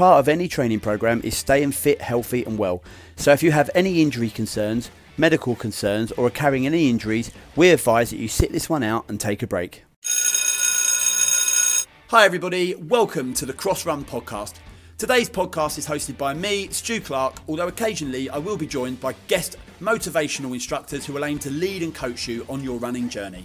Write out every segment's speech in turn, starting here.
part of any training program is staying fit, healthy, and well. So if you have any injury concerns, medical concerns, or are carrying any injuries, we advise that you sit this one out and take a break. Hi, everybody. Welcome to the Cross Run podcast. Today's podcast is hosted by me, Stu Clark, although occasionally I will be joined by guest motivational instructors who will aim to lead and coach you on your running journey.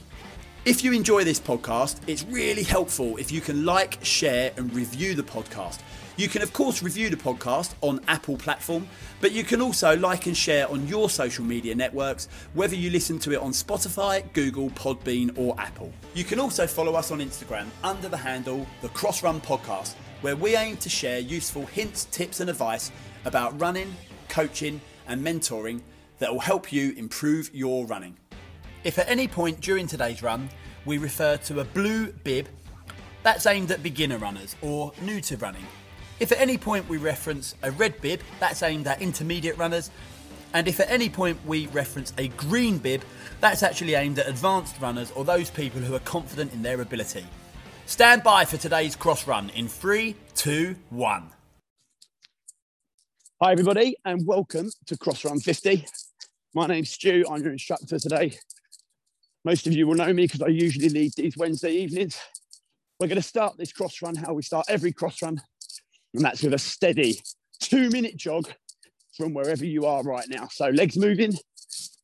If you enjoy this podcast, it's really helpful if you can like, share, and review the podcast. You can, of course, review the podcast on Apple platform, but you can also like and share on your social media networks, whether you listen to it on Spotify, Google, Podbean, or Apple. You can also follow us on Instagram under the handle The Cross Run Podcast, where we aim to share useful hints, tips, and advice about running, coaching, and mentoring that will help you improve your running. If at any point during today's run we refer to a blue bib, that's aimed at beginner runners or new to running. If at any point we reference a red bib, that's aimed at intermediate runners. And if at any point we reference a green bib, that's actually aimed at advanced runners or those people who are confident in their ability. Stand by for today's cross run in three, two, one. Hi, everybody, and welcome to Cross Run 50. My name's Stu, I'm your instructor today. Most of you will know me because I usually lead these Wednesday evenings. We're going to start this cross run how we start every cross run, and that's with a steady two minute jog from wherever you are right now. So, legs moving,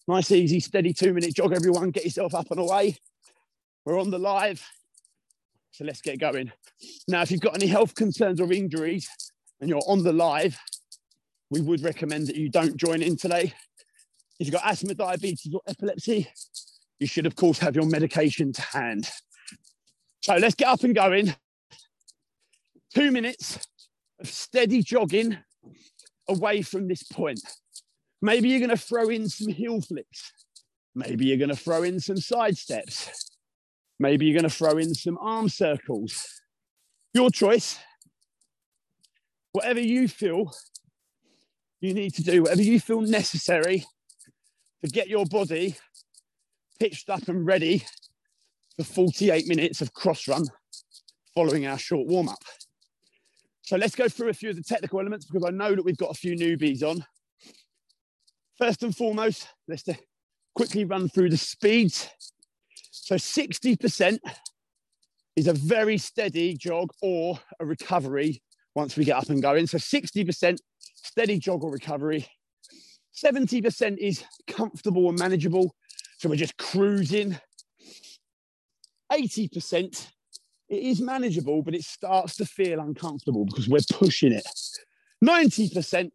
nice, easy, steady two minute jog. Everyone, get yourself up and away. We're on the live, so let's get going. Now, if you've got any health concerns or injuries and you're on the live, we would recommend that you don't join in today. If you've got asthma, diabetes, or epilepsy, you should, of course, have your medication to hand. So let's get up and going. Two minutes of steady jogging away from this point. Maybe you're going to throw in some heel flicks. Maybe you're going to throw in some side steps. Maybe you're going to throw in some arm circles. Your choice. Whatever you feel you need to do, whatever you feel necessary to get your body pitched up and ready for 48 minutes of cross run following our short warm up. So let's go through a few of the technical elements because I know that we've got a few newbies on. First and foremost, let's quickly run through the speeds. So 60% is a very steady jog or a recovery once we get up and going. So 60% steady jog or recovery. 70% is comfortable and manageable. So we're just cruising. 80%, it is manageable, but it starts to feel uncomfortable because we're pushing it. 90%,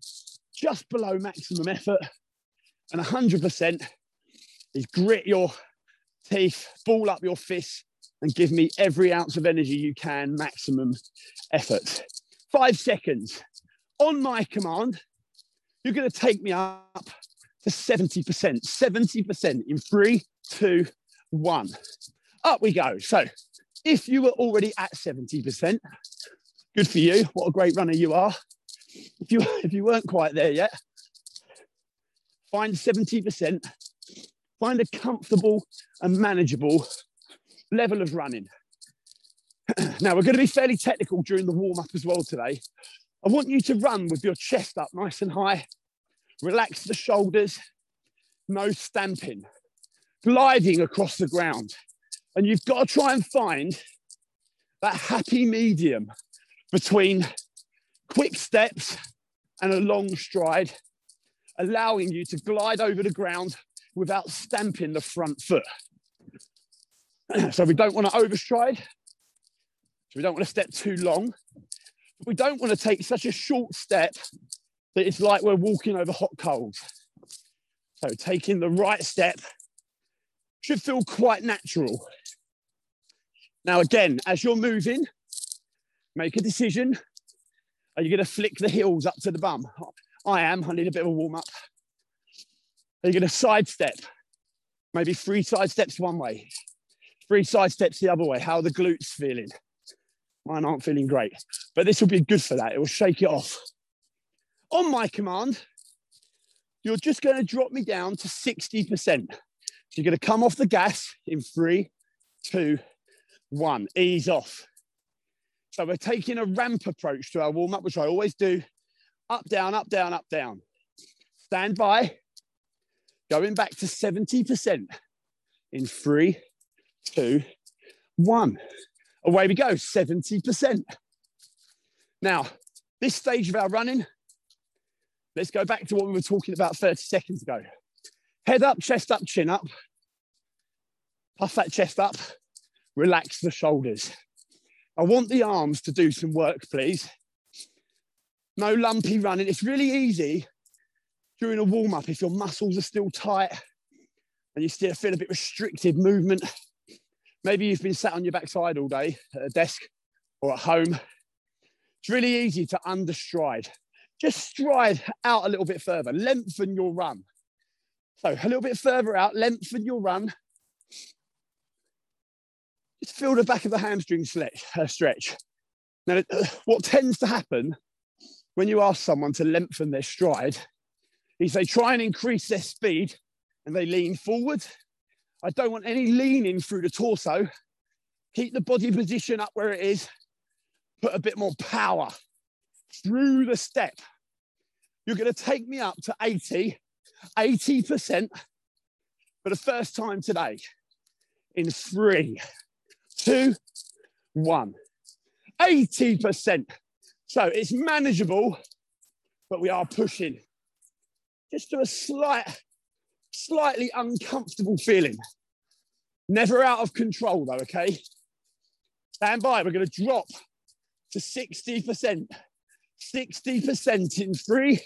just below maximum effort. And 100% is grit your teeth, ball up your fists, and give me every ounce of energy you can, maximum effort. Five seconds. On my command, you're going to take me up to 70%. 70% in three, two, one. Up we go. So if you were already at 70%, good for you. What a great runner you are. If you if you weren't quite there yet, find 70%, find a comfortable and manageable level of running. now we're going to be fairly technical during the warm-up as well today. I want you to run with your chest up nice and high, Relax the shoulders, no stamping, gliding across the ground. And you've got to try and find that happy medium between quick steps and a long stride, allowing you to glide over the ground without stamping the front foot. so we don't want to overstride. So we don't want to step too long. We don't want to take such a short step that it's like we're walking over hot coals. So taking the right step should feel quite natural. Now, again, as you're moving, make a decision. Are you going to flick the heels up to the bum? I am. I need a bit of a warm up. Are you going to sidestep? Maybe three side steps one way, three side steps the other way. How are the glutes feeling? Mine aren't feeling great, but this will be good for that. It will shake it off on my command, you're just going to drop me down to 60%. So you're going to come off the gas in three, two, one. Ease off. So we're taking a ramp approach to our warm up, which I always do. Up, down, up, down, up, down. Stand by. Going back to 70% in three, two, one. Away we go, 70%. Now, this stage of our running, let's go back to what we were talking about 30 seconds ago. Head up, chest up, chin up. Puff that chest up, relax the shoulders. I want the arms to do some work, please. No lumpy running. It's really easy during a warm up if your muscles are still tight and you still feel a bit restricted movement. Maybe you've been sat on your backside all day at a desk or at home. It's really easy to understride. Just stride out a little bit further, lengthen your run. So a little bit further out, lengthen your run. Feel the back of the hamstring uh, stretch. Now, what tends to happen when you ask someone to lengthen their stride is they try and increase their speed and they lean forward. I don't want any leaning through the torso. Keep the body position up where it is. Put a bit more power through the step. You're going to take me up to 80, 80% for the first time today in three, two, one. 80%. So it's manageable, but we are pushing just to a slight, slightly uncomfortable feeling. Never out of control though, okay? Stand by, we're gonna drop to 60%. 60% in three,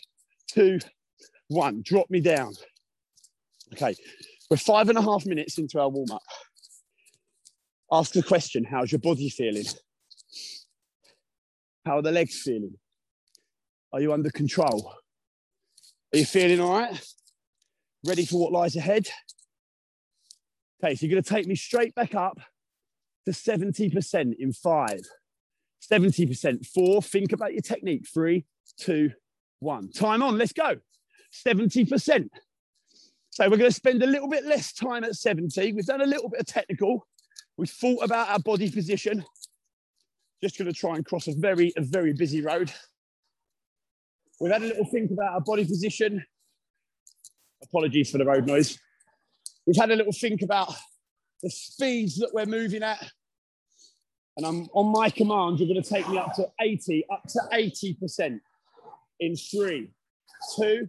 two, one. Drop me down. Okay, we're five and a half minutes into our warm up. Ask the question How's your body feeling? How are the legs feeling? Are you under control? Are you feeling all right? Ready for what lies ahead? Okay, so you're going to take me straight back up to 70% in five, 70%, four. Think about your technique. Three, two, one. Time on, let's go. 70%. So we're going to spend a little bit less time at 70. We've done a little bit of technical. We've thought about our body position. Just going to try and cross a very, a very busy road. We've had a little think about our body position. Apologies for the road noise. We've had a little think about the speeds that we're moving at. And I'm on my command, you're going to take me up to 80, up to 80% in three, two,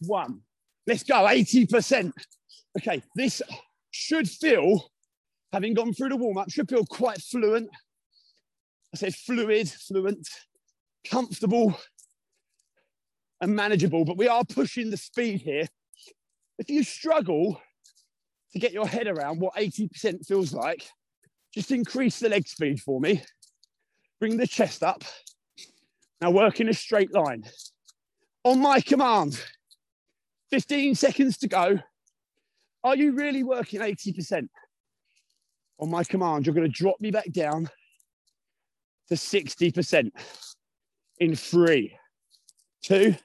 one. Let's go, 80%. Okay, this should feel, having gone through the warm up, should feel quite fluent. I say fluid, fluent, comfortable, and manageable, but we are pushing the speed here. If you struggle to get your head around what 80% feels like, just increase the leg speed for me. Bring the chest up. Now work in a straight line. On my command, 15 seconds to go. Are you really working 80%? On my command, you're going to drop me back down to 60% in three, two,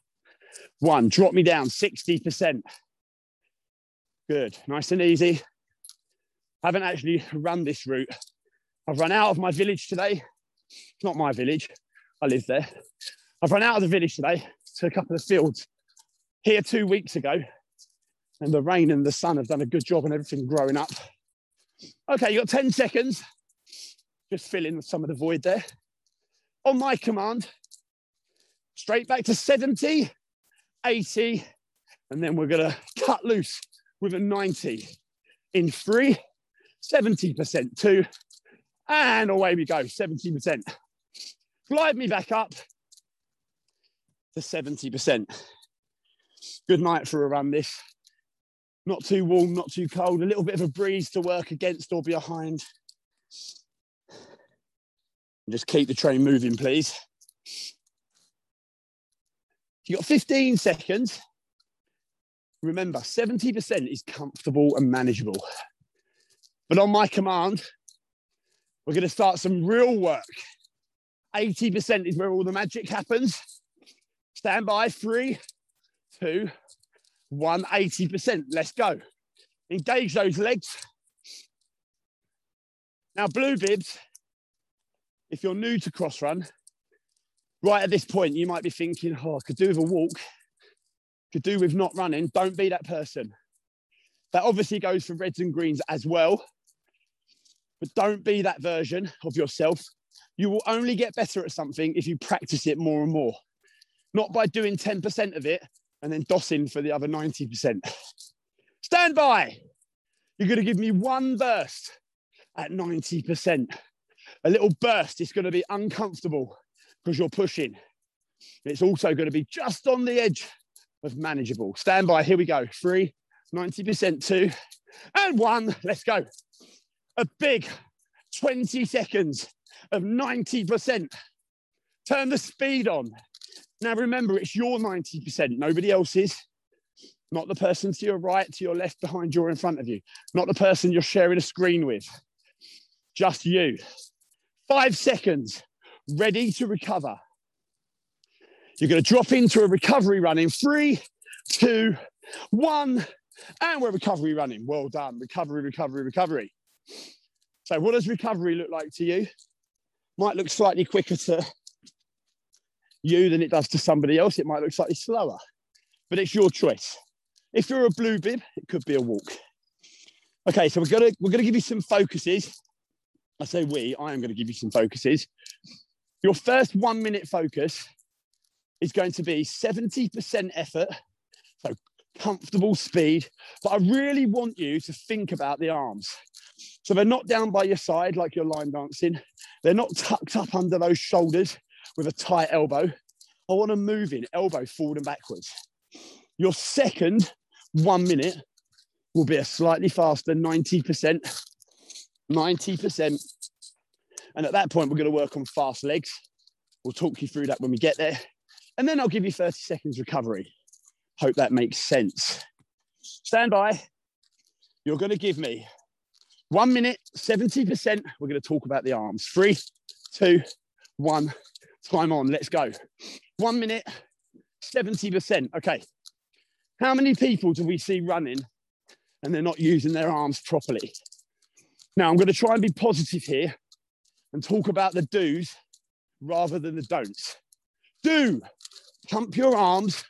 one, drop me down 60%. Good, nice and easy. Haven't actually run this route. I've run out of my village today. It's not my village, I live there. I've run out of the village today to a couple of fields here two weeks ago. And the rain and the sun have done a good job and everything growing up. Okay, you got 10 seconds. Just fill in some of the void there. On my command, straight back to 70. 80, and then we're gonna cut loose with a 90 in three, 70%, two, and away we go, 70%. Glide me back up to 70%. Good night for a run this. Not too warm, not too cold, a little bit of a breeze to work against or behind. Just keep the train moving, please. You've got 15 seconds. Remember, 70% is comfortable and manageable. But on my command, we're going to start some real work. 80% is where all the magic happens. Stand by, three, two, one, 80%. Let's go. Engage those legs. Now, blue bibs, if you're new to cross run, right at this point, you might be thinking, oh, I could do with a walk, could do with not running. Don't be that person. That obviously goes for reds and greens as well. But don't be that version of yourself. You will only get better at something if you practice it more and more, not by doing 10% of it and then dossing for the other 90%. Stand by. You're going to give me one burst at 90%. A little burst. It's going to be uncomfortable because you're pushing. It's also going to be just on the edge of manageable. Stand by. Here we go. Three, 90%, two, and one. Let's go. A big 20 seconds of 90%. Turn the speed on. Now remember, it's your 90%, nobody else's. Not the person to your right, to your left, behind you, or in front of you. Not the person you're sharing a screen with. Just you. Five seconds, ready to recover. You're going to drop into a recovery run in three, two, one, and we're recovery running. Well done. Recovery, recovery, recovery. So, what does recovery look like to you? Might look slightly quicker to you than it does to somebody else. It might look slightly slower, but it's your choice. If you're a blue bib, it could be a walk. Okay, so we're gonna we're gonna give you some focuses. I say we, I am gonna give you some focuses. Your first one minute focus is going to be 70% effort, so comfortable speed. But I really want you to think about the arms. So they're not down by your side like you're line dancing. They're not tucked up under those shoulders with a tight elbow. I want to move in, elbow forward and backwards. Your second one minute will be a slightly faster 90%. 90%. And at that point, we're going to work on fast legs. We'll talk you through that when we get there. And then I'll give you 30 seconds recovery. Hope that makes sense. Stand by. You're going to give me one minute, 70%. We're going to talk about the arms. Three, two, one. Time on. Let's go. One minute, 70%. Okay. How many people do we see running and they're not using their arms properly? Now, I'm going to try and be positive here and talk about the do's rather than the don'ts. Do pump your arms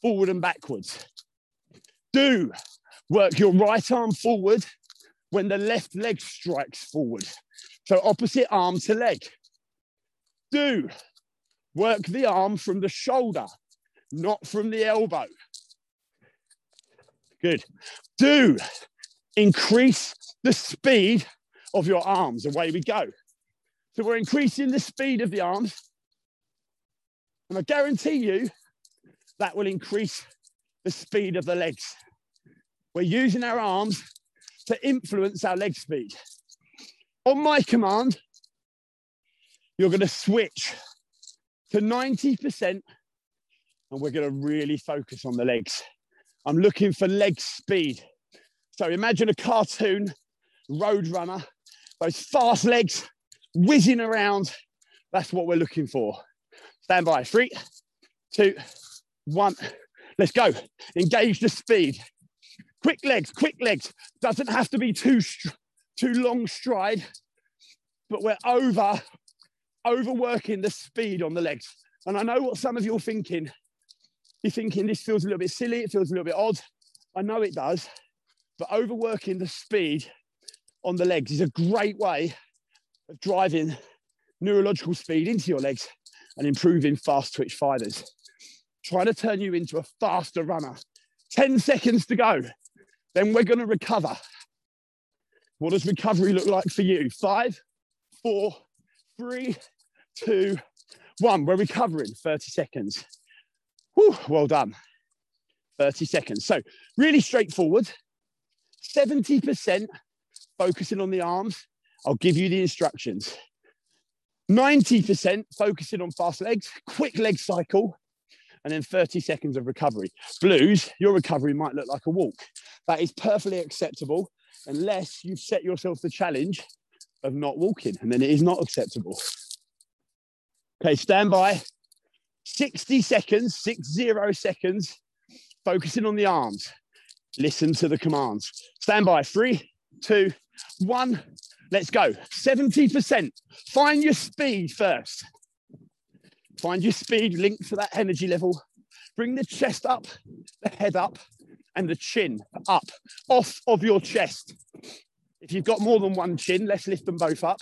forward and backwards. Do work your right arm forward when the left leg strikes forward. So opposite arm to leg. Do work the arm from the shoulder, not from the elbow. Good. Do increase the speed of your arms. Away we go. So we're increasing the speed of the arms. And I guarantee you that will increase the speed of the legs. We're using our arms to influence our leg speed. On my command, you're going to switch to 90% and we're going to really focus on the legs. I'm looking for leg speed. So imagine a cartoon road runner, those fast legs whizzing around. That's what we're looking for. Stand by. Three, two, one. Let's go. Engage the speed. Quick legs, quick legs. Doesn't have to be too, too long stride, but we're over, overworking the speed on the legs. And I know what some of you are thinking. You're thinking this feels a little bit silly, it feels a little bit odd. I know it does, but overworking the speed on the legs is a great way of driving neurological speed into your legs and improving fast twitch fibers. Trying to turn you into a faster runner. 10 seconds to go. Then we're going to recover. What does recovery look like for you? Five, four, three, two, one. We're recovering 30 seconds. Whew, well done. 30 seconds. So, really straightforward. 70% focusing on the arms. I'll give you the instructions. 90% focusing on fast legs, quick leg cycle, and then 30 seconds of recovery. Blues, your recovery might look like a walk. That is perfectly acceptable unless you've set yourself the challenge of not walking, and then it is not acceptable. Okay, stand by. 60 seconds, six zero seconds, focusing on the arms. Listen to the commands. Stand by. Three, two, one. Let's go. 70%. Find your speed first. Find your speed linked to that energy level. Bring the chest up, the head up, and the chin up off of your chest. If you've got more than one chin, let's lift them both up.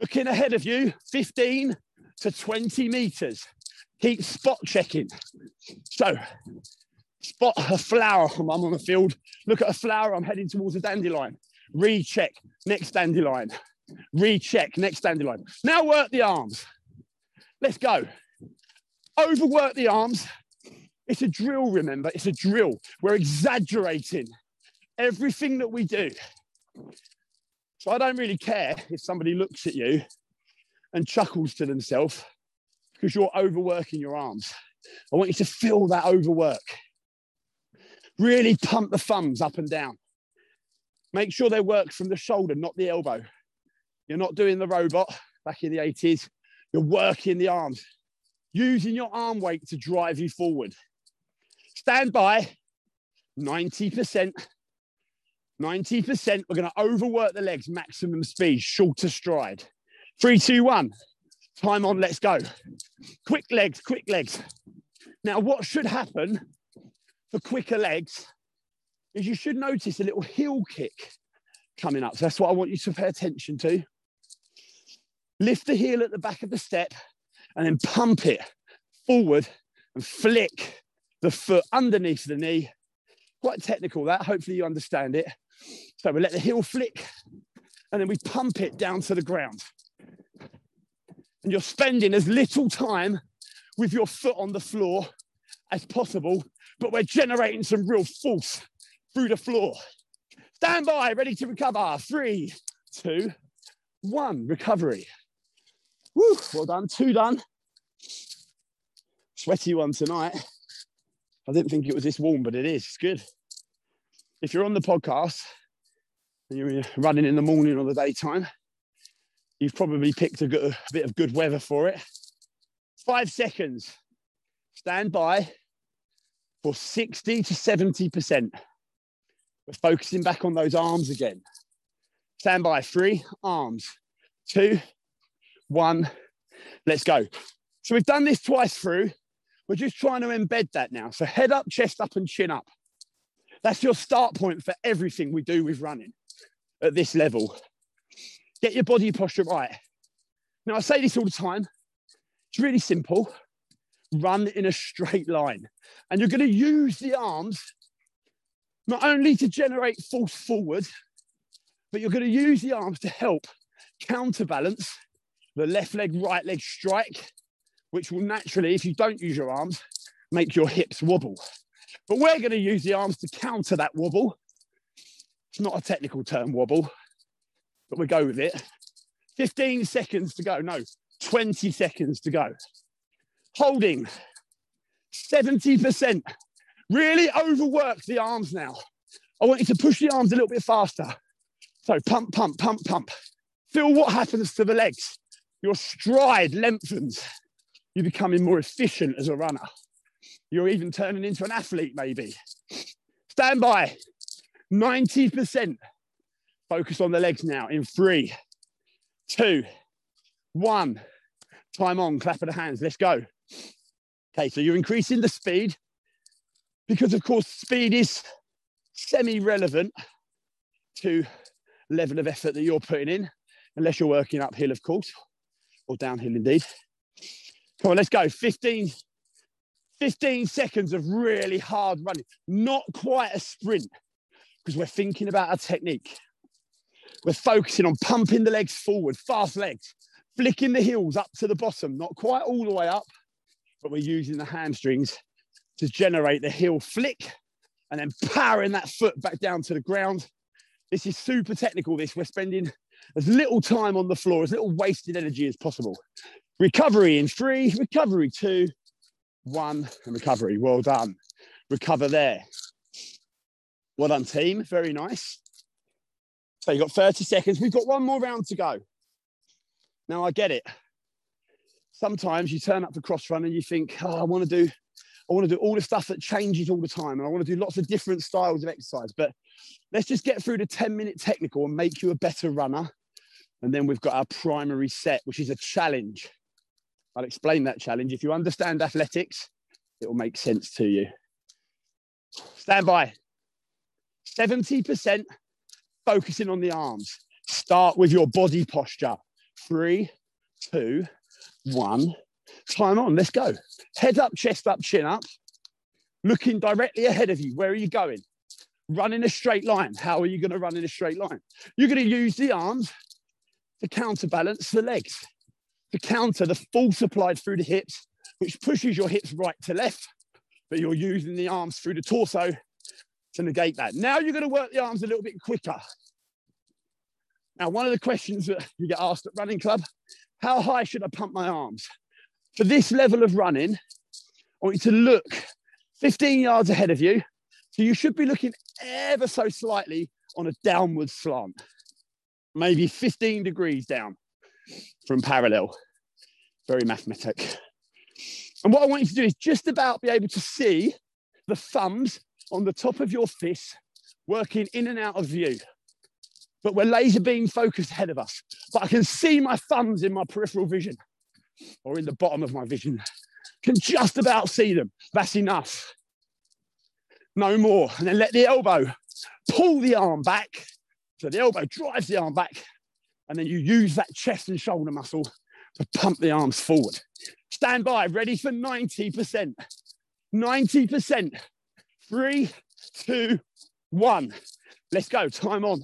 Looking ahead of you, 15 to 20 meters. Keep spot checking. So, spot a flower. I'm on the field. Look at a flower. I'm heading towards a dandelion. Recheck. Next dandelion. Recheck. Next dandelion. Now work the arms. Let's go. Overwork the arms. It's a drill, remember? It's a drill. We're exaggerating everything that we do. So I don't really care if somebody looks at you and chuckles to themselves because you're overworking your arms. I want you to feel that overwork. Really pump the thumbs up and down. Make sure they work from the shoulder, not the elbow. You're not doing the robot back in the 80s. You're working the arms, using your arm weight to drive you forward. Stand by 90%. 90%. We're going to overwork the legs, maximum speed, shorter stride. Three, two, one. Time on, let's go. Quick legs, quick legs. Now, what should happen for quicker legs is you should notice a little heel kick coming up. So that's what I want you to pay attention to. Lift the heel at the back of the step and then pump it forward and flick the foot underneath the knee. Quite technical that, hopefully you understand it. So we let the heel flick and then we pump it down to the ground. And you're spending as little time with your foot on the floor as possible, but we're generating some real force through the floor. Stand by, ready to recover. Three, two, one. Recovery. Woo, well done. Two done. Sweaty one tonight. I didn't think it was this warm, but it is. It's good. If you're on the podcast and you're uh, running in the morning or the daytime, you've probably picked a, good, a bit of good weather for it. Five seconds. Stand by for 60 to 70%. We're focusing back on those arms again. Stand by. Three, arms. Two, one. Let's go. So we've done this twice through. We're just trying to embed that now. So head up, chest up, and chin up. That's your start point for everything we do with running at this level. Get your body posture right. Now, I say this all the time. It's really simple. Run in a straight line. And you're going to use the arms not only to generate force forward, but you're going to use the arms to help counterbalance the left leg, right leg strike, which will naturally, if you don't use your arms, make your hips wobble. But we're going to use the arms to counter that wobble. It's not a technical term, wobble, but we go with it. 15 seconds to go. No, 20 seconds to go. Holding 70%. Really overwork the arms now. I want you to push the arms a little bit faster. So pump, pump, pump, pump. Feel what happens to the legs. Your stride lengthens. You're becoming more efficient as a runner. You're even turning into an athlete, maybe. Stand by. 90%. Focus on the legs now in three, two, one. Time on, clap of the hands. Let's go. Okay, so you're increasing the speed because, of course, speed is semi relevant to level of effort that you're putting in, unless you're working uphill, of course, or downhill indeed. Come on, let's go. 15, 15 seconds of really hard running, not quite a sprint, because we're thinking about our technique. We're focusing on pumping the legs forward, fast legs, flicking the heels up to the bottom, not quite all the way up, but we're using the hamstrings to generate the heel flick and then powering that foot back down to the ground. This is super technical, this. We're spending as little time on the floor, as little wasted energy as possible. Recovery in three, recovery two, one, and recovery. Well done. Recover there. Well done, team. Very nice. So you've got 30 seconds. We've got one more round to go. Now I get it. Sometimes you turn up for cross run and you think, oh, I want to do, I want to do all the stuff that changes all the time. And I want to do lots of different styles of exercise. But let's just get through the 10 minute technical and make you a better runner. And then we've got our primary set, which is a challenge. I'll explain that challenge. If you understand athletics, it will make sense to you. Stand by. 70% focusing on the arms. Start with your body posture. Three, two, one. Time on, let's go. Head up, chest up, chin up. Looking directly ahead of you. Where are you going? Run in a straight line. How are you going to run in a straight line? You're going to use the arms to counterbalance the legs, to counter the force applied through the hips, which pushes your hips right to left, but you're using the arms through the torso to negate that. Now you're going to work the arms a little bit quicker. Now, one of the questions that you get asked at running club, how high should I pump my arms? For this level of running, I want you to look 15 yards ahead of you. So you should be looking ever so slightly on a downward slant, maybe 15 degrees down from parallel. Very mathematic. And what I want you to do is just about be able to see the thumbs on the top of your fists working in and out of view but we're laser beam focused ahead of us. But I can see my thumbs in my peripheral vision or in the bottom of my vision. Can just about see them. That's enough. No more. And then let the elbow pull the arm back. So the elbow drives the arm back. And then you use that chest and shoulder muscle to pump the arms forward. Stand by, ready for 90%. 90%. Three, two, one. Let's go. Time on.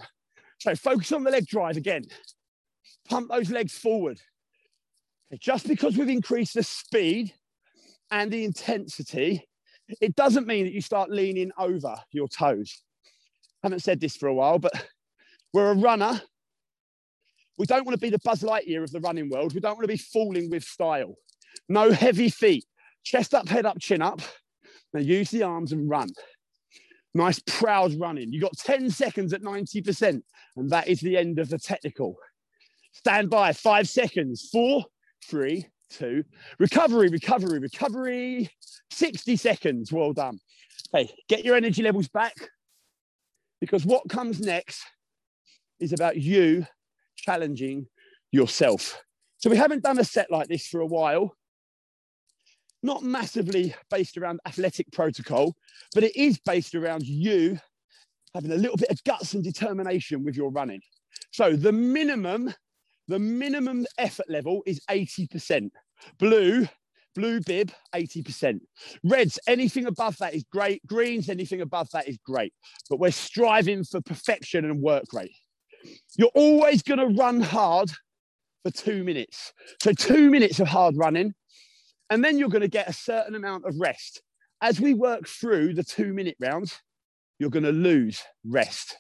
So focus on the leg drive again. Pump those legs forward. Just because we've increased the speed and the intensity, it doesn't mean that you start leaning over your toes. I haven't said this for a while, but we're a runner. We don't want to be the Buzz Lightyear of the running world. We don't want to be falling with style. No heavy feet. Chest up, head up, chin up. Now use the arms and run. Nice proud running. You got 10 seconds at 90%, and that is the end of the technical. Stand by, five seconds. Four, three, two. Recovery, recovery, recovery. 60 seconds. Well done. Hey, get your energy levels back because what comes next is about you challenging yourself. So we haven't done a set like this for a while not massively based around athletic protocol, but it is based around you having a little bit of guts and determination with your running. So the minimum, the minimum effort level is 80%. Blue, blue bib, 80%. Reds, anything above that is great. Greens, anything above that is great. But we're striving for perfection and work rate. You're always going to run hard for two minutes. So two minutes of hard running and then you're going to get a certain amount of rest. As we work through the two minute rounds, you're going to lose rest.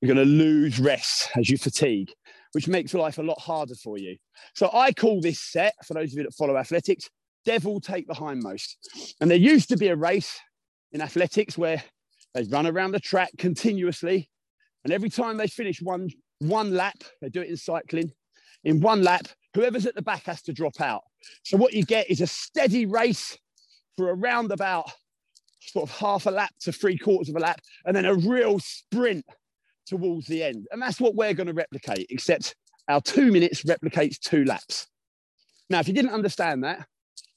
You're going to lose rest as you fatigue, which makes life a lot harder for you. So I call this set, for those of you that follow athletics, devil take the hindmost. And there used to be a race in athletics where they run around the track continuously. And every time they finish one, one lap, they do it in cycling, in one lap, whoever's at the back has to drop out. So what you get is a steady race for around about sort of half a lap to three quarters of a lap, and then a real sprint towards the end. And that's what we're going to replicate, except our two minutes replicates two laps. Now, if you didn't understand that,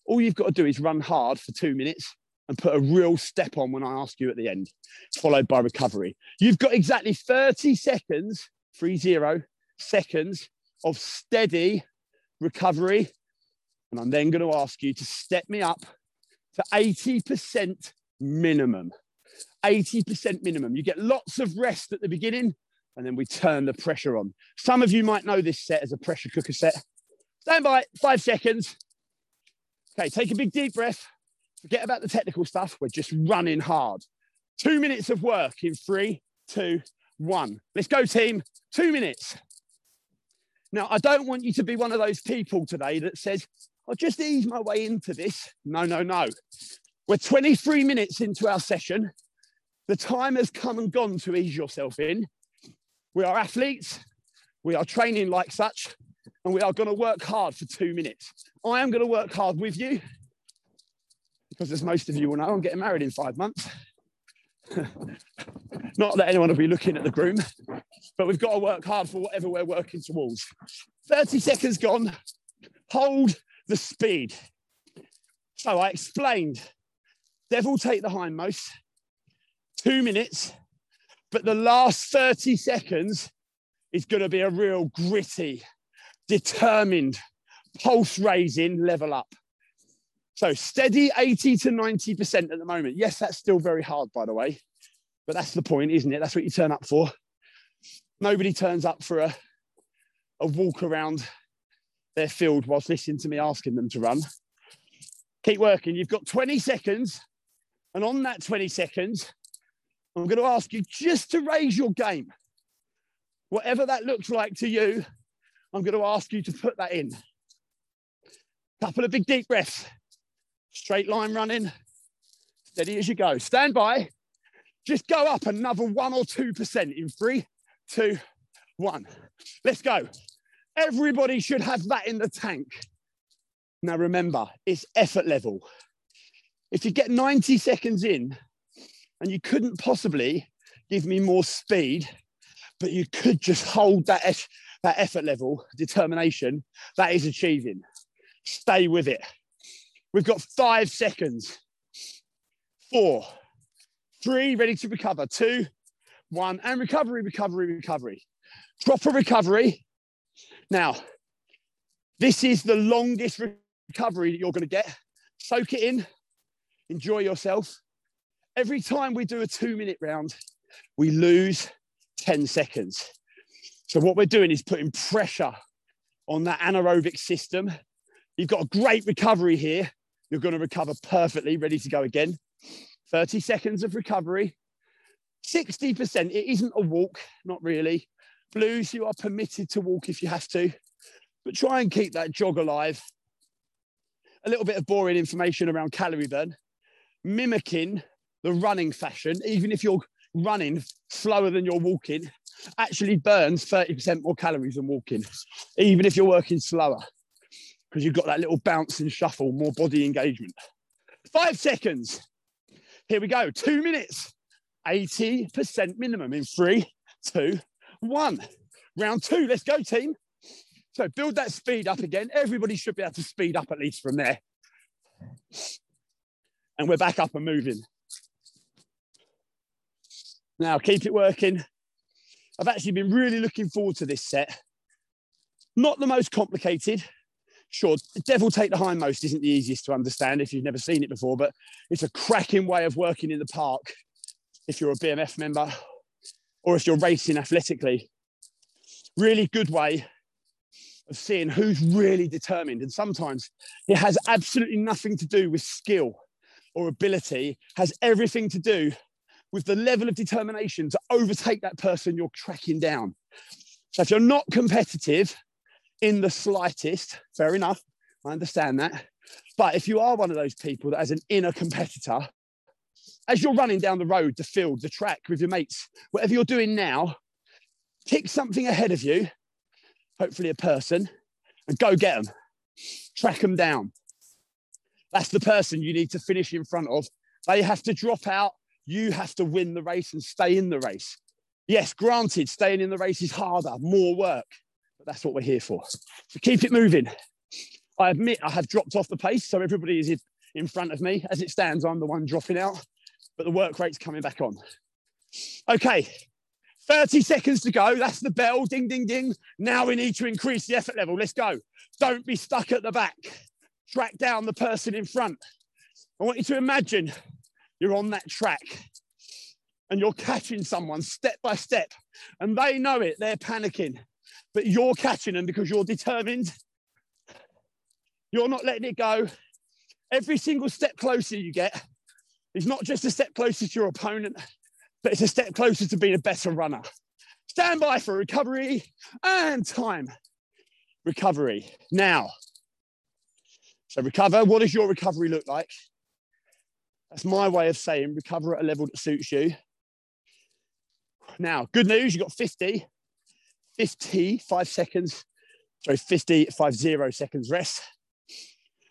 all you've got to do is run hard for two minutes and put a real step on when I ask you at the end, followed by recovery. You've got exactly 30 seconds, three zero seconds of steady recovery. And I'm then going to ask you to step me up to 80% minimum. 80% minimum. You get lots of rest at the beginning and then we turn the pressure on. Some of you might know this set as a pressure cooker set. Stand by, five seconds. Okay, take a big deep breath. Forget about the technical stuff. We're just running hard. Two minutes of work in three, two, one. Let's go, team. Two minutes. Now, I don't want you to be one of those people today that says, I'll just ease my way into this. No, no, no. We're 23 minutes into our session. The time has come and gone to ease yourself in. We are athletes, we are training like such, and we are going to work hard for two minutes. I am going to work hard with you. Because as most of you will know, I'm getting married in five months. Not that anyone will be looking at the groom, but we've got to work hard for whatever we're working towards. 30 seconds gone. Hold the speed. So I explained devil take the hindmost, two minutes, but the last 30 seconds is going to be a real gritty, determined, pulse raising level up. So steady 80 to 90% at the moment. Yes, that's still very hard, by the way, but that's the point, isn't it? That's what you turn up for. Nobody turns up for a, a walk around their field whilst listening to me asking them to run. Keep working. You've got 20 seconds. And on that 20 seconds, I'm going to ask you just to raise your game. Whatever that looks like to you, I'm going to ask you to put that in. Couple of big deep breaths. Straight line running, steady as you go. Stand by. Just go up another one or 2% in three, two, one. Let's go. Everybody should have that in the tank. Now remember, it's effort level. If you get 90 seconds in and you couldn't possibly give me more speed, but you could just hold that, that effort level, determination, that is achieving. Stay with it. We've got five seconds. Four, three, ready to recover. Two, one, and recovery, recovery, recovery. Proper recovery. Now, this is the longest recovery that you're going to get. Soak it in, enjoy yourself. Every time we do a two minute round, we lose 10 seconds. So, what we're doing is putting pressure on that anaerobic system. You've got a great recovery here. You're going to recover perfectly, ready to go again. 30 seconds of recovery. 60%, it isn't a walk, not really. Blues, you are permitted to walk if you have to, but try and keep that jog alive. A little bit of boring information around calorie burn, mimicking the running fashion, even if you're running slower than you're walking, actually burns 30% more calories than walking, even if you're working slower because you've got that little bounce and shuffle, more body engagement. Five seconds. Here we go. Two minutes. 80% minimum in three, two, one. Round two. Let's go, team. So build that speed up again. Everybody should be able to speed up at least from there. And we're back up and moving. Now, keep it working. I've actually been really looking forward to this set. Not the most complicated, sure, devil take the hindmost isn't the easiest to understand if you've never seen it before, but it's a cracking way of working in the park if you're a BMF member or if you're racing athletically. Really good way of seeing who's really determined. And sometimes it has absolutely nothing to do with skill or ability, has everything to do with the level of determination to overtake that person you're tracking down. So if you're not competitive, in the slightest. Fair enough. I understand that. But if you are one of those people that has an inner competitor, as you're running down the road, the field, the track with your mates, whatever you're doing now, pick something ahead of you, hopefully a person, and go get them. Track them down. That's the person you need to finish in front of. They have to drop out. You have to win the race and stay in the race. Yes, granted, staying in the race is harder, more work that's what we're here for. So keep it moving. I admit I have dropped off the pace, so everybody is in front of me. As it stands, I'm the one dropping out, but the work rate's coming back on. Okay, 30 seconds to go. That's the bell. Ding, ding, ding. Now we need to increase the effort level. Let's go. Don't be stuck at the back. Track down the person in front. I want you to imagine you're on that track and you're catching someone step by step, and they know it. They're panicking but you're catching them because you're determined. You're not letting it go. Every single step closer you get is not just a step closer to your opponent, but it's a step closer to being a better runner. Stand by for recovery and time. Recovery. Now, so recover. What does your recovery look like? That's my way of saying recover at a level that suits you. Now, good news, you got 50. 50, five seconds, sorry, 50, five zero seconds rest.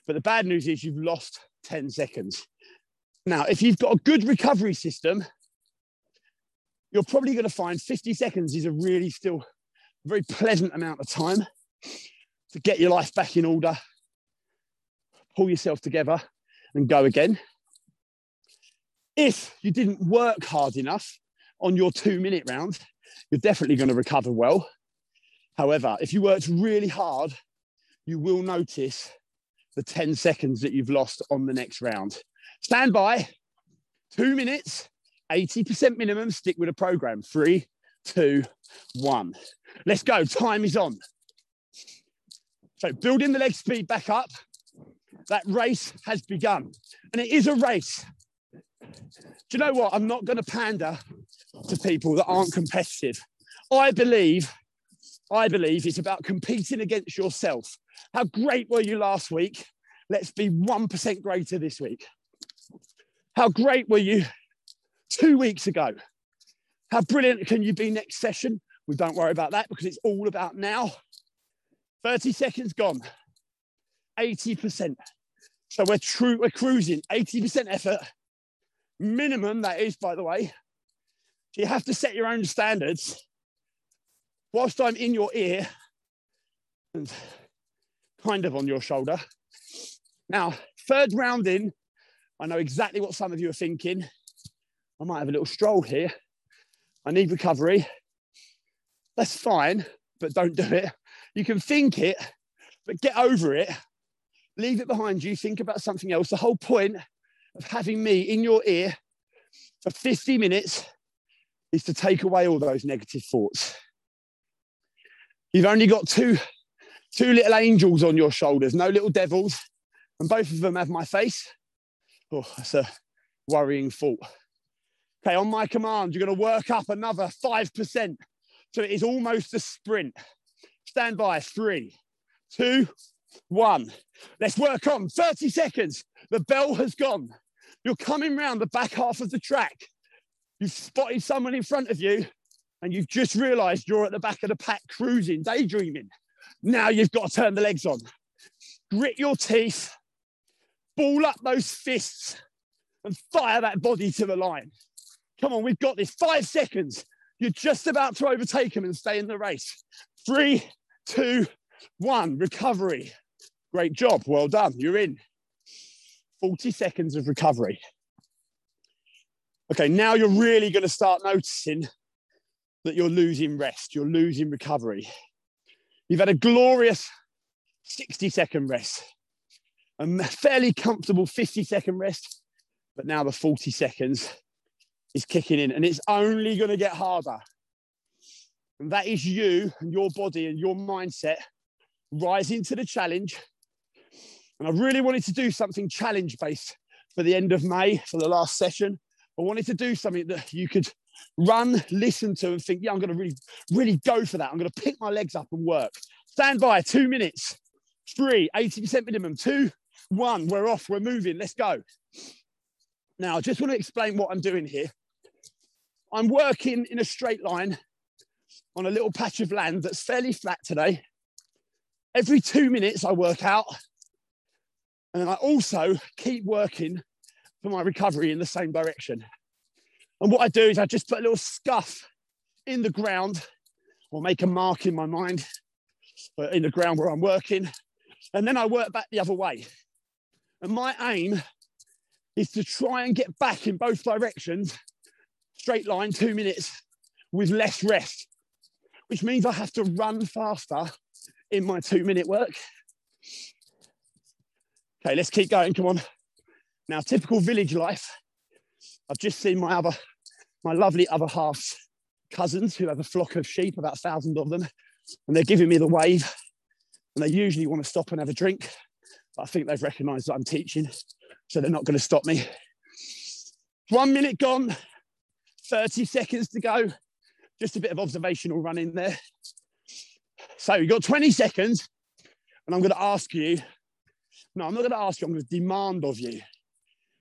But the bad news is you've lost 10 seconds. Now, if you've got a good recovery system, you're probably going to find 50 seconds is a really still very pleasant amount of time to get your life back in order, pull yourself together, and go again. If you didn't work hard enough on your two minute round, you're definitely going to recover well. However, if you worked really hard, you will notice the 10 seconds that you've lost on the next round. Stand by, two minutes, 80% minimum, stick with a program. Three, two, one. Let's go. Time is on. So, building the leg speed back up, that race has begun. And it is a race. Do you know what? I'm not going to pander to people that aren't competitive. I believe, I believe it's about competing against yourself. How great were you last week? Let's be 1% greater this week. How great were you two weeks ago? How brilliant can you be next session? We don't worry about that because it's all about now. 30 seconds gone, 80%. So we're true, we're cruising, 80% effort. Minimum, that is, by the way. You have to set your own standards. Whilst I'm in your ear and kind of on your shoulder. Now, third round in, I know exactly what some of you are thinking. I might have a little stroll here. I need recovery. That's fine, but don't do it. You can think it, but get over it. Leave it behind you. Think about something else. The whole point of having me in your ear for 50 minutes is to take away all those negative thoughts. You've only got two, two little angels on your shoulders, no little devils, and both of them have my face. Oh, that's a worrying thought. Okay, on my command, you're going to work up another 5%. So it is almost a sprint. Stand by, three, two, one. Let's work on 30 seconds. The bell has gone. You're coming round the back half of the track. You've spotted someone in front of you and you've just realized you're at the back of the pack cruising, daydreaming. Now you've got to turn the legs on. Grit your teeth, ball up those fists, and fire that body to the line. Come on, we've got this. Five seconds. You're just about to overtake them and stay in the race. Three, two, one. Recovery. Great job. Well done. You're in. 40 seconds of recovery. Okay, now you're really going to start noticing that you're losing rest, you're losing recovery. You've had a glorious 60 second rest, a fairly comfortable 50 second rest, but now the 40 seconds is kicking in and it's only going to get harder. And that is you and your body and your mindset rising to the challenge. And I really wanted to do something challenge based for the end of May for the last session. I wanted to do something that you could run, listen to, and think, yeah, I'm going to really, really go for that. I'm going to pick my legs up and work. Stand by, two minutes, three, 80% minimum, two, one, we're off, we're moving, let's go. Now, I just want to explain what I'm doing here. I'm working in a straight line on a little patch of land that's fairly flat today. Every two minutes, I work out. And I also keep working for my recovery in the same direction. And what I do is I just put a little scuff in the ground or make a mark in my mind uh, in the ground where I'm working. And then I work back the other way. And my aim is to try and get back in both directions, straight line, two minutes with less rest, which means I have to run faster in my two minute work. Okay, let's keep going. Come on. Now, typical village life. I've just seen my other, my lovely other half's cousins who have a flock of sheep, about a thousand of them, and they're giving me the wave. And they usually want to stop and have a drink, but I think they've recognised that I'm teaching, so they're not going to stop me. One minute gone, 30 seconds to go. Just a bit of observational running there. So you've got 20 seconds, and I'm going to ask you. No, I'm not going to ask you. I'm going to demand of you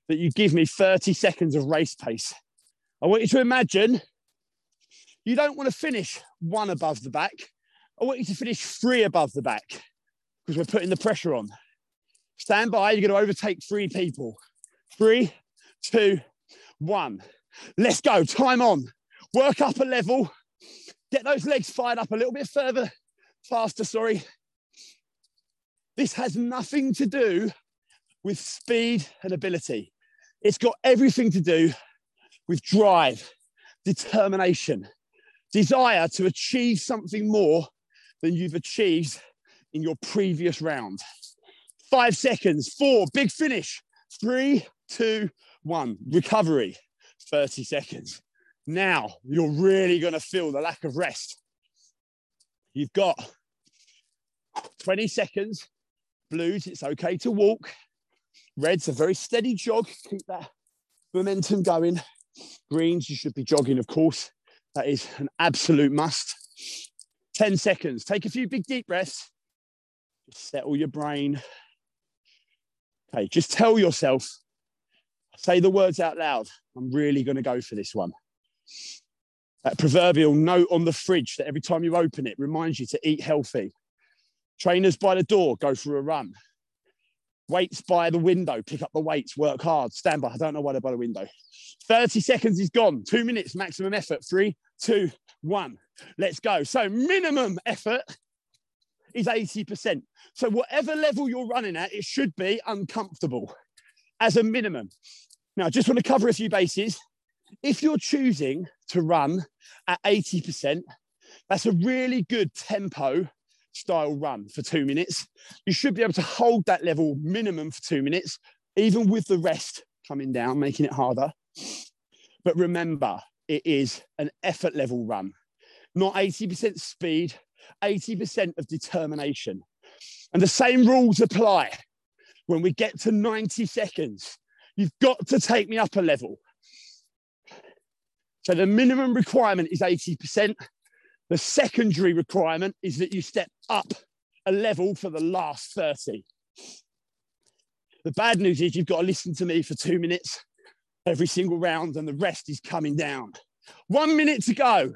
that you give me 30 seconds of race pace. I want you to imagine you don't want to finish one above the back. I want you to finish three above the back because we're putting the pressure on. Stand by, you're going to overtake three people. Three, two, one. Let's go. Time on. Work up a level. Get those legs fired up a little bit further, faster, sorry. This has nothing to do with speed and ability. It's got everything to do with drive, determination, desire to achieve something more than you've achieved in your previous round. Five seconds, four, big finish. Three, two, one, recovery. 30 seconds. Now you're really going to feel the lack of rest. You've got 20 seconds. Blues, it's okay to walk. Reds, a very steady jog. Keep that momentum going. Greens, you should be jogging, of course. That is an absolute must. 10 seconds. Take a few big deep breaths. Just settle your brain. Okay, just tell yourself, say the words out loud. I'm really going to go for this one. That proverbial note on the fridge that every time you open it reminds you to eat healthy. Trainers by the door, go for a run. Weights by the window, pick up the weights, work hard, stand by. I don't know why they're by the window. 30 seconds is gone. Two minutes, maximum effort. Three, two, one. Let's go. So, minimum effort is 80%. So, whatever level you're running at, it should be uncomfortable as a minimum. Now, I just want to cover a few bases. If you're choosing to run at 80%, that's a really good tempo style run for two minutes. You should be able to hold that level minimum for two minutes, even with the rest coming down, making it harder. But remember, it is an effort level run, not 80% speed, 80% of determination. And the same rules apply when we get to 90 seconds. You've got to take me up a level. So the minimum requirement is 80%. The secondary requirement is that you step up a level for the last 30. The bad news is you've got to listen to me for two minutes every single round and the rest is coming down. One minute to go,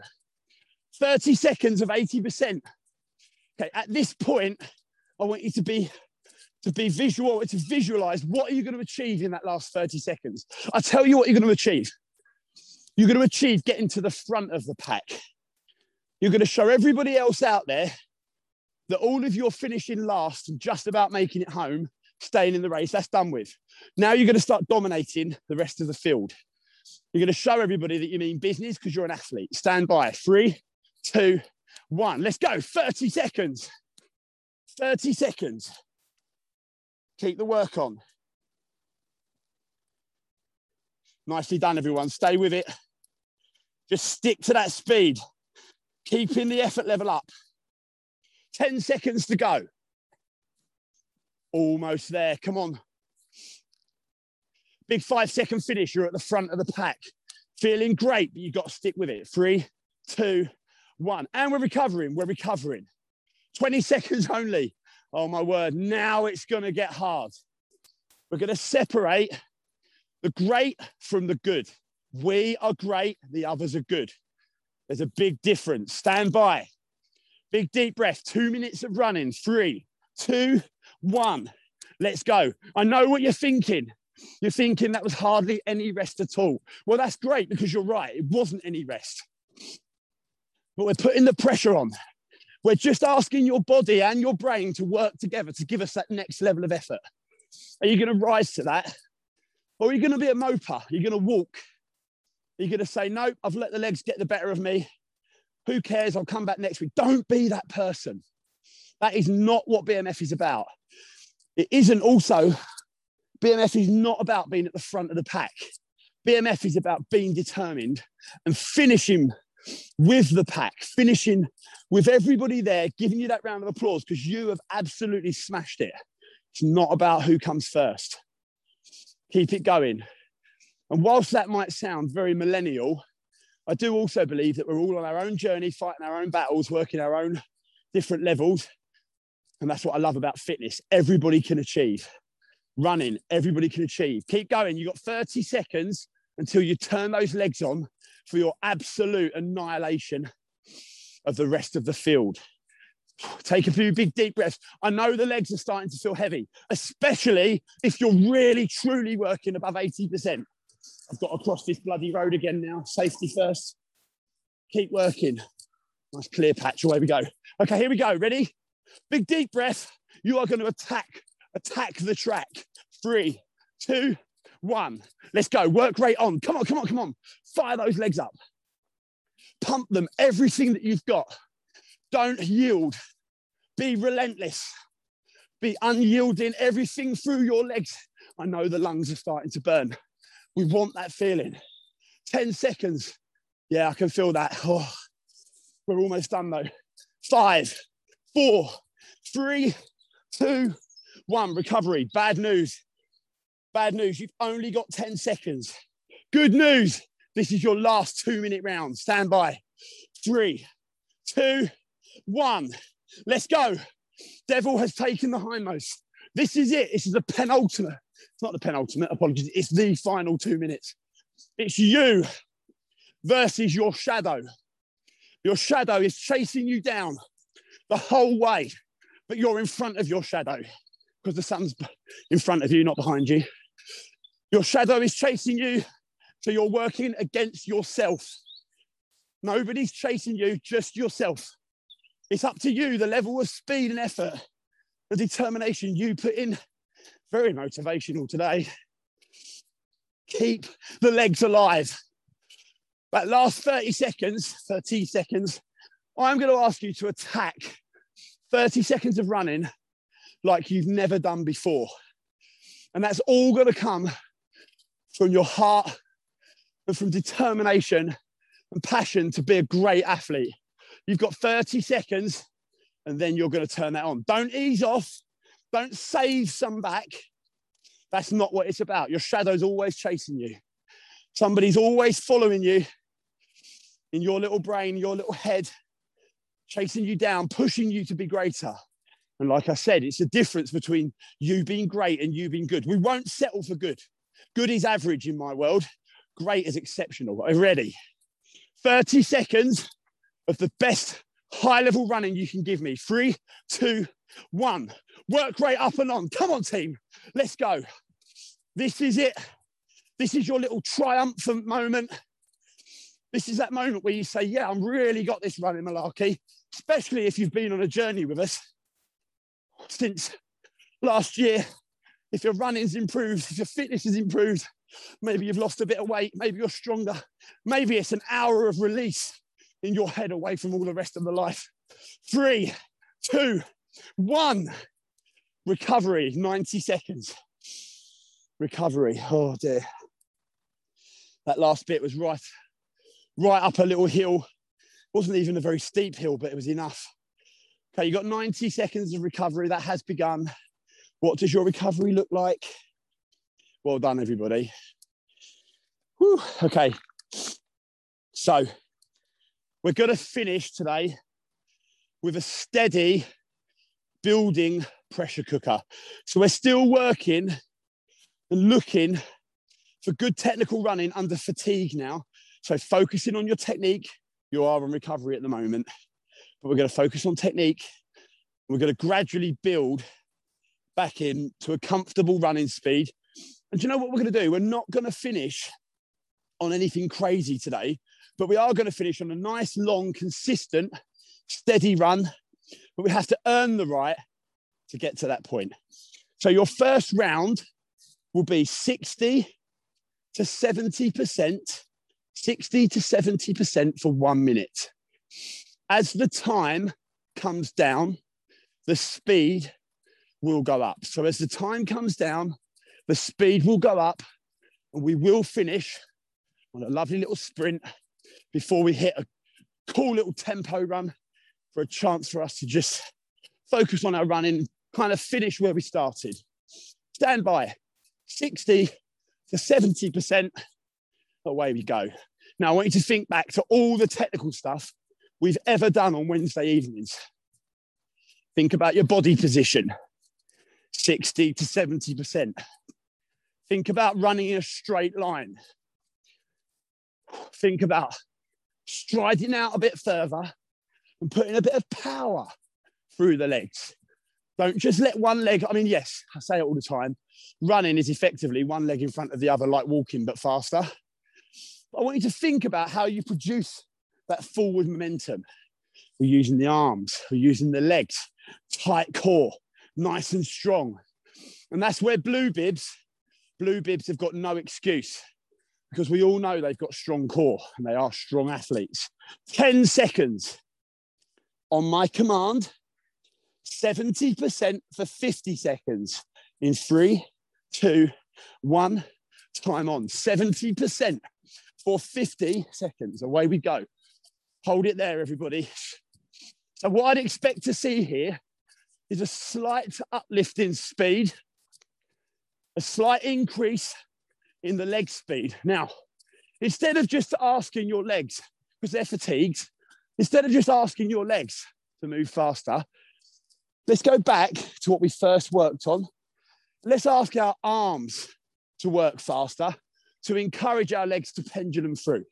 30 seconds of 80%. Okay, at this point, I want you to be to be visual, to visualize what are you going to achieve in that last 30 seconds. I tell you what you're going to achieve. You're going to achieve getting to the front of the pack. You're going to show everybody else out there that all of your finishing last and just about making it home, staying in the race, that's done with. Now you're going to start dominating the rest of the field. You're going to show everybody that you mean business because you're an athlete. Stand by. Three, two, one. Let's go. 30 seconds. 30 seconds. Keep the work on. Nicely done, everyone. Stay with it. Just stick to that speed, keeping the effort level up. 10 seconds to go. Almost there. Come on. Big five second finish. You're at the front of the pack. Feeling great, but you've got to stick with it. Three, two, one. And we're recovering. We're recovering. 20 seconds only. Oh my word. Now it's going to get hard. We're going to separate the great from the good. We are great, the others are good. There's a big difference. Stand by. Big deep breath. Two minutes of running. Three, two, one. Let's go. I know what you're thinking. You're thinking that was hardly any rest at all. Well, that's great because you're right. It wasn't any rest. But we're putting the pressure on. We're just asking your body and your brain to work together to give us that next level of effort. Are you going to rise to that? Or are you going to be a moper? Are you going to walk? Are you going to say, nope, I've let the legs get the better of me? Who cares? I'll come back next week. Don't be that person. That is not what BMF is about. It isn't also, BMF is not about being at the front of the pack. BMF is about being determined and finishing with the pack, finishing with everybody there, giving you that round of applause because you have absolutely smashed it. It's not about who comes first. Keep it going. And whilst that might sound very millennial, I do also believe that we're all on our own journey, fighting our own battles, working our own different levels. And that's what I love about fitness. Everybody can achieve. Running, everybody can achieve. Keep going. You've got 30 seconds until you turn those legs on for your absolute annihilation of the rest of the field. Take a few big deep breaths. I know the legs are starting to feel heavy, especially if you're really truly working above 80%. I've got across this bloody road again now. Safety first. Keep working. Nice clear patch. Away we go. Okay, here we go. Ready? Big deep breath. You are going to attack, attack the track. Three, two, one. Let's go. Work rate on. Come on, come on, come on. Fire those legs up. Pump them, everything that you've got. Don't yield. Be relentless. Be unyielding, everything through your legs. I know the lungs are starting to burn. We want that feeling. 10 seconds. Yeah, I can feel that. Oh, we're almost done though. Five, four, three, two, one. Recovery. Bad news. Bad news. You've only got 10 seconds. Good news. This is your last two minute round. Stand by. Three, two, one. Let's go. Devil has taken the hindmost. This is it. This is the penultimate. It's not the penultimate, apologies. It's the final two minutes. It's you versus your shadow. Your shadow is chasing you down the whole way, but you're in front of your shadow because the sun's in front of you, not behind you. Your shadow is chasing you, so you're working against yourself. Nobody's chasing you, just yourself. It's up to you, the level of speed and effort, the determination you put in. Very motivational today. Keep the legs alive. That last 30 seconds, 30 seconds, I'm going to ask you to attack 30 seconds of running like you've never done before. And that's all going to come from your heart and from determination and passion to be a great athlete. You've got 30 seconds and then you're going to turn that on. Don't ease off. Don't save some back. That's not what it's about. Your shadow's always chasing you. Somebody's always following you in your little brain, your little head, chasing you down, pushing you to be greater. And like I said, it's the difference between you being great and you being good. We won't settle for good. Good is average in my world. Great is exceptional. Are you ready? 30 seconds of the best high level running you can give me. Three, two, one. Work rate up and on. Come on, team. Let's go. This is it. This is your little triumphant moment. This is that moment where you say, Yeah, I'm really got this running malarkey, especially if you've been on a journey with us since last year. If your running's improved, if your fitness has improved, maybe you've lost a bit of weight, maybe you're stronger, maybe it's an hour of release in your head away from all the rest of the life. Three, two, one. Recovery, 90 seconds. Recovery. Oh dear. That last bit was right, right up a little hill. Wasn't even a very steep hill, but it was enough. Okay, you got 90 seconds of recovery. That has begun. What does your recovery look like? Well done, everybody. Whew. Okay. So we're going to finish today with a steady building pressure cooker. So we're still working and looking for good technical running under fatigue now. So focusing on your technique, you are on recovery at the moment, but we're going to focus on technique. We're going to gradually build back in to a comfortable running speed. And you know what we're going to do? We're not going to finish on anything crazy today but we are going to finish on a nice, long, consistent, steady run. But we have to earn the right to get to that point. So your first round will be 60 to 70%, 60 to 70% for one minute. As the time comes down, the speed will go up. So as the time comes down, the speed will go up and we will finish on a lovely little sprint before we hit a cool little tempo run for a chance for us to just focus on our running, kind of finish where we started. Stand by 60 to 70%. Away we go. Now, I want you to think back to all the technical stuff we've ever done on Wednesday evenings. Think about your body position 60 to 70%. Think about running in a straight line. Think about striding out a bit further and putting a bit of power through the legs. Don't just let one leg, I mean, yes, I say it all the time. Running is effectively one leg in front of the other, like walking, but faster. But I want you to think about how you produce that forward momentum. We're using the arms, we're using the legs, tight core, nice and strong. And that's where blue bibs, blue bibs have got no excuse because we all know they've got strong core and they are strong athletes. 10 seconds on my command, 70% for 50 seconds in three, two, one, time on. 70% for 50 seconds. Away we go. Hold it there, everybody. So, what I'd expect to see here is a slight uplift in speed, a slight increase in the leg speed. Now, instead of just asking your legs, because they're fatigued, instead of just asking your legs to move faster, let's go back to what we first worked on. Let's ask our arms to work faster to encourage our legs to pendulum through.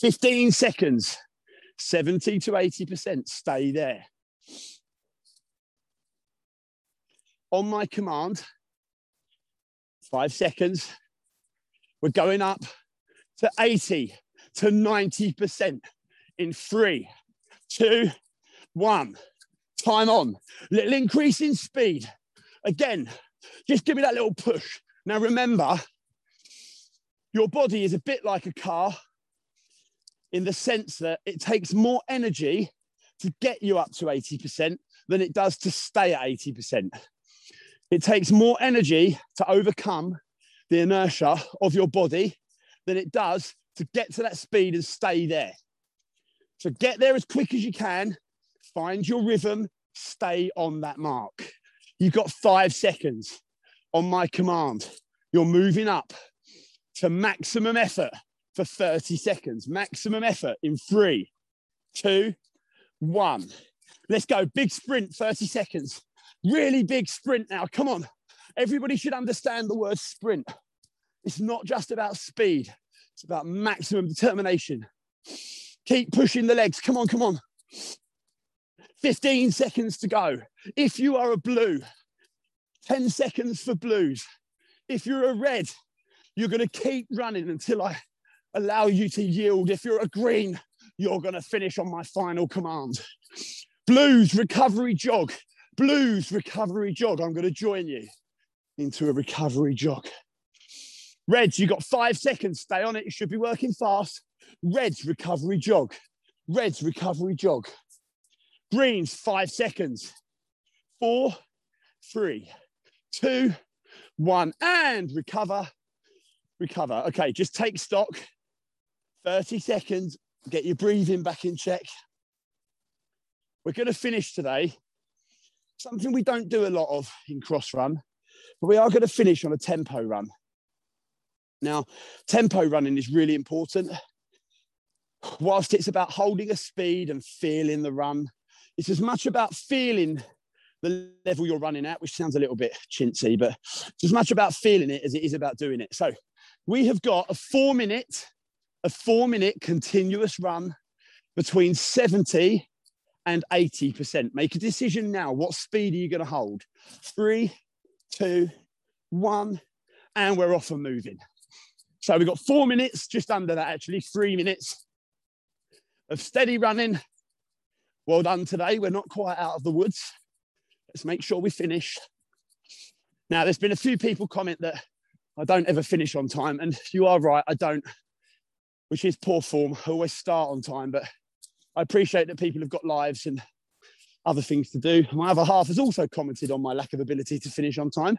15 seconds, 70 to 80%, stay there. On my command, five seconds, we're going up to 80 to 90% in three, two, one. Time on. Little increase in speed. Again, just give me that little push. Now remember, your body is a bit like a car in the sense that it takes more energy to get you up to 80% than it does to stay at 80%. It takes more energy to overcome the inertia of your body than it does to get to that speed and stay there. So get there as quick as you can, find your rhythm, stay on that mark. You've got five seconds on my command. You're moving up to maximum effort for 30 seconds. Maximum effort in three, two, one. Let's go. Big sprint, 30 seconds. Really big sprint now. Come on. Everybody should understand the word sprint. It's not just about speed, it's about maximum determination. Keep pushing the legs. Come on, come on. 15 seconds to go. If you are a blue, 10 seconds for blues. If you're a red, you're going to keep running until I allow you to yield. If you're a green, you're going to finish on my final command. Blues, recovery jog. Blues, recovery jog. I'm going to join you into a recovery jog. Reds, you've got five seconds. Stay on it. You should be working fast. Reds, recovery jog. Reds, recovery jog. Greens, five seconds. Four, three, two, one, and recover, recover. Okay, just take stock. 30 seconds, get your breathing back in check. We're going to finish today. Something we don't do a lot of in cross run, but we are going to finish on a tempo run. Now, tempo running is really important. Whilst it's about holding a speed and feeling the run, it's as much about feeling the level you're running at, which sounds a little bit chintzy, but it's as much about feeling it as it is about doing it. So we have got a four minute, a four minute continuous run between 70 and 80%. Make a decision now. What speed are you going to hold? Three, two, one, and we're off and moving. So we've got four minutes, just under that, actually, three minutes of steady running. Well done today. We're not quite out of the woods. Let's make sure we finish. Now, there's been a few people comment that I don't ever finish on time, and you are right, I don't, which is poor form. I always start on time, but I appreciate that people have got lives and other things to do. My other half has also commented on my lack of ability to finish on time.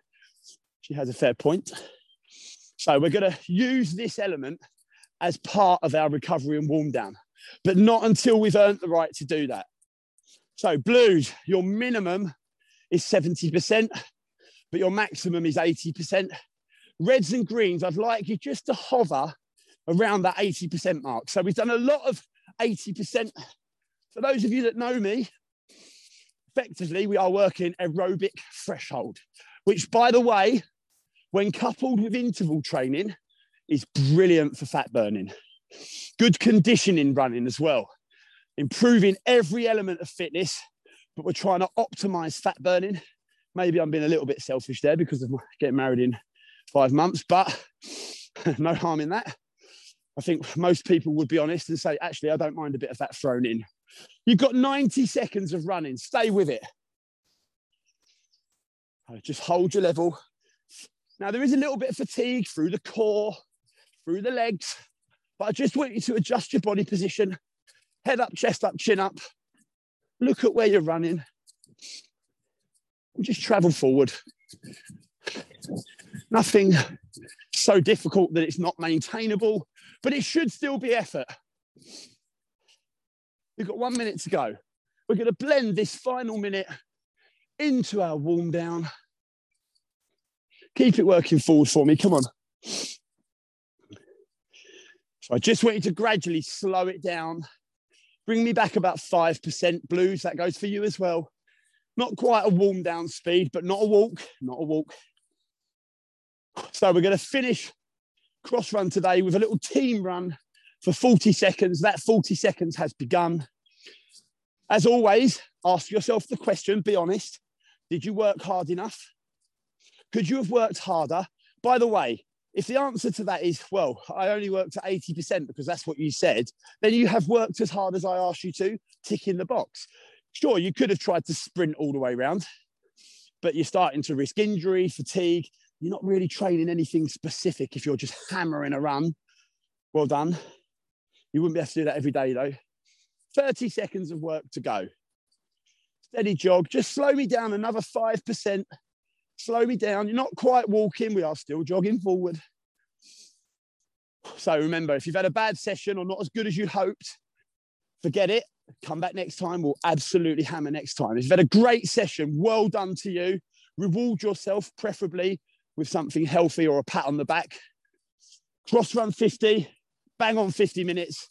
She has a fair point. So we're going to use this element as part of our recovery and warm down, but not until we've earned the right to do that. So blues, your minimum is 70%, but your maximum is 80%. Reds and greens, I'd like you just to hover around that 80% mark. So we've done a lot of 80%. For those of you that know me, effectively we are working aerobic threshold, which by the way, when coupled with interval training, is brilliant for fat burning. Good conditioning running as well, improving every element of fitness, but we're trying to optimize fat burning. Maybe I'm being a little bit selfish there because of getting married in five months, but no harm in that. I think most people would be honest and say, actually, I don't mind a bit of that thrown in. You've got 90 seconds of running. Stay with it. Uh, just hold your level. Now, there is a little bit of fatigue through the core, through the legs, but I just want you to adjust your body position, head up, chest up, chin up. Look at where you're running. And just travel forward. Nothing so difficult that it's not maintainable, but it should still be effort. We've got one minute to go. We're going to blend this final minute into our warm down. Keep it working forward for me. Come on. So I just want you to gradually slow it down. Bring me back about 5% blues. That goes for you as well. Not quite a warm down speed, but not a walk, not a walk. So we're going to finish cross run today with a little team run for 40 seconds. That 40 seconds has begun. As always, ask yourself the question be honest. Did you work hard enough? Could you have worked harder? By the way, if the answer to that is, well, I only worked at 80% because that's what you said, then you have worked as hard as I asked you to, tick in the box. Sure, you could have tried to sprint all the way around, but you're starting to risk injury, fatigue. You're not really training anything specific if you're just hammering a run. Well done. You wouldn't be able to do that every day though. 30 seconds of work to go. Steady jog. Just slow me down another 5%. Slow me down. You're not quite walking. We are still jogging forward. So remember, if you've had a bad session or not as good as you hoped, forget it. Come back next time. We'll absolutely hammer next time. If you've had a great session, well done to you. Reward yourself, preferably with something healthy or a pat on the back. Cross run 50, bang on 50 minutes.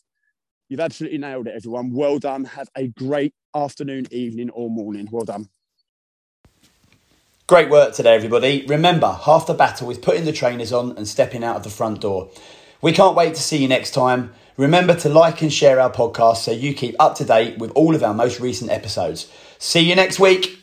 You've absolutely nailed it, everyone. Well done. Have a great afternoon, evening, or morning. Well done. Great work today, everybody. Remember, half the battle is putting the trainers on and stepping out of the front door. We can't wait to see you next time. Remember to like and share our podcast so you keep up to date with all of our most recent episodes. See you next week.